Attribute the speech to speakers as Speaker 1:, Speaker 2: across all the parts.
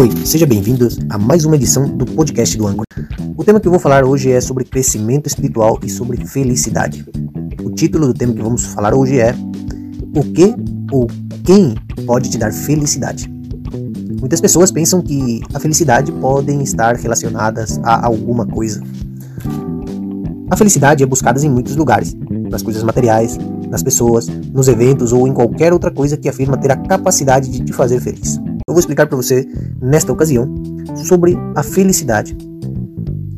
Speaker 1: Oi, seja bem-vindos a mais uma edição do podcast do Anchor. O tema que eu vou falar hoje é sobre crescimento espiritual e sobre felicidade. O título do tema que vamos falar hoje é O que ou quem pode te dar felicidade? Muitas pessoas pensam que a felicidade podem estar relacionadas a alguma coisa. A felicidade é buscada em muitos lugares, nas coisas materiais, nas pessoas, nos eventos ou em qualquer outra coisa que afirma ter a capacidade de te fazer feliz. Eu vou explicar para você, nesta ocasião, sobre a felicidade.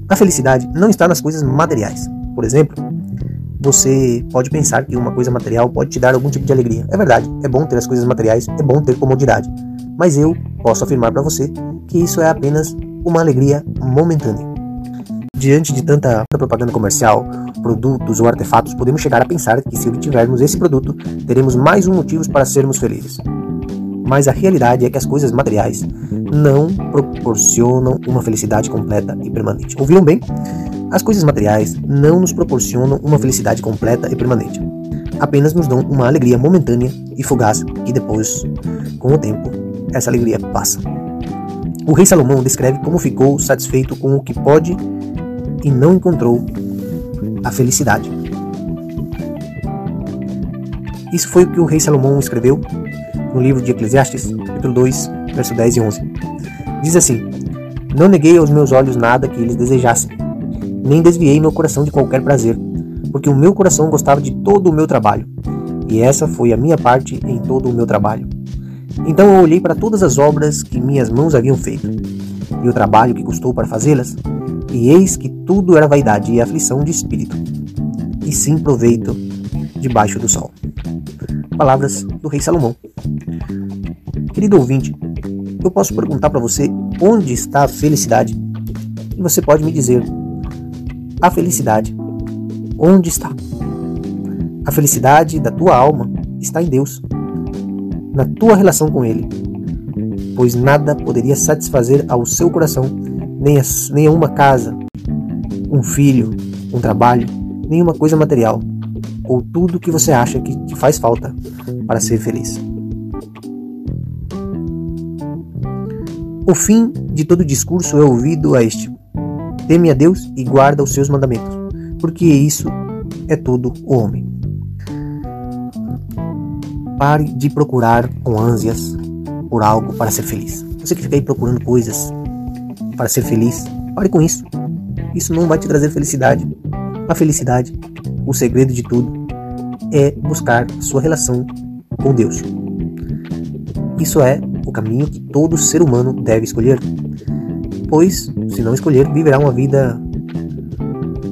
Speaker 1: A felicidade não está nas coisas materiais. Por exemplo, você pode pensar que uma coisa material pode te dar algum tipo de alegria. É verdade, é bom ter as coisas materiais, é bom ter comodidade. Mas eu posso afirmar para você que isso é apenas uma alegria momentânea. Diante de tanta propaganda comercial, produtos ou artefatos, podemos chegar a pensar que se obtivermos esse produto, teremos mais um motivo para sermos felizes. Mas a realidade é que as coisas materiais não proporcionam uma felicidade completa e permanente. Ouviram bem? As coisas materiais não nos proporcionam uma felicidade completa e permanente. Apenas nos dão uma alegria momentânea e fugaz e depois, com o tempo, essa alegria passa. O rei Salomão descreve como ficou satisfeito com o que pode e não encontrou a felicidade. Isso foi o que o rei Salomão escreveu no livro de Eclesiastes, capítulo 2, verso 10 e 11. Diz assim: Não neguei aos meus olhos nada que eles desejassem, nem desviei meu coração de qualquer prazer, porque o meu coração gostava de todo o meu trabalho, e essa foi a minha parte em todo o meu trabalho. Então eu olhei para todas as obras que minhas mãos haviam feito, e o trabalho que custou para fazê-las, e eis que tudo era vaidade e aflição de espírito, e sim proveito debaixo do sol. Palavras do rei Salomão. Querido ouvinte, eu posso perguntar para você onde está a felicidade? E você pode me dizer: a felicidade, onde está? A felicidade da tua alma está em Deus, na tua relação com Ele, pois nada poderia satisfazer ao seu coração nem, a, nem a uma casa, um filho, um trabalho, nenhuma coisa material, ou tudo que você acha que te faz falta para ser feliz. O fim de todo discurso é ouvido a este: teme a Deus e guarda os seus mandamentos, porque isso é tudo o homem. Pare de procurar com ânsias por algo para ser feliz. Você que fica aí procurando coisas para ser feliz. Pare com isso. Isso não vai te trazer felicidade. A felicidade, o segredo de tudo, é buscar sua relação com Deus. Isso é caminho que todo ser humano deve escolher. Pois, se não escolher, viverá uma vida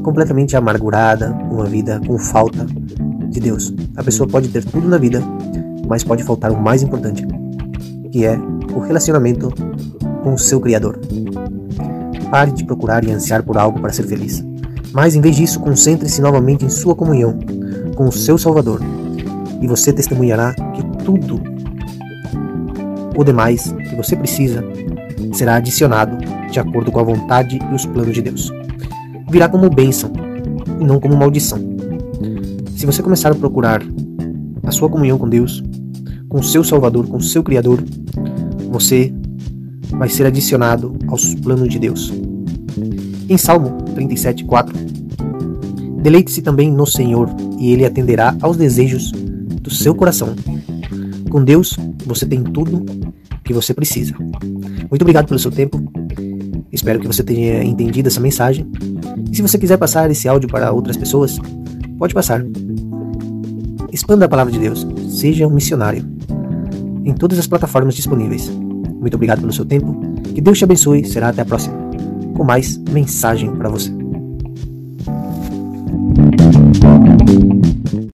Speaker 1: completamente amargurada, uma vida com falta de Deus. A pessoa pode ter tudo na vida, mas pode faltar o mais importante, que é o relacionamento com o seu Criador. Pare de procurar e ansiar por algo para ser feliz. Mas, em vez disso, concentre-se novamente em sua comunhão com o seu Salvador. E você testemunhará que tudo o demais que você precisa será adicionado de acordo com a vontade e os planos de Deus. Virá como bênção e não como maldição. Se você começar a procurar a sua comunhão com Deus, com seu Salvador, com seu Criador, você vai ser adicionado aos planos de Deus. Em Salmo 37:4, Deleite-se também no Senhor, e ele atenderá aos desejos do seu coração. Com Deus, você tem tudo que você precisa. Muito obrigado pelo seu tempo. Espero que você tenha entendido essa mensagem. E se você quiser passar esse áudio para outras pessoas, pode passar. Expanda a palavra de Deus. Seja um missionário. Em todas as plataformas disponíveis. Muito obrigado pelo seu tempo. Que Deus te abençoe. Será até a próxima. Com mais mensagem para você.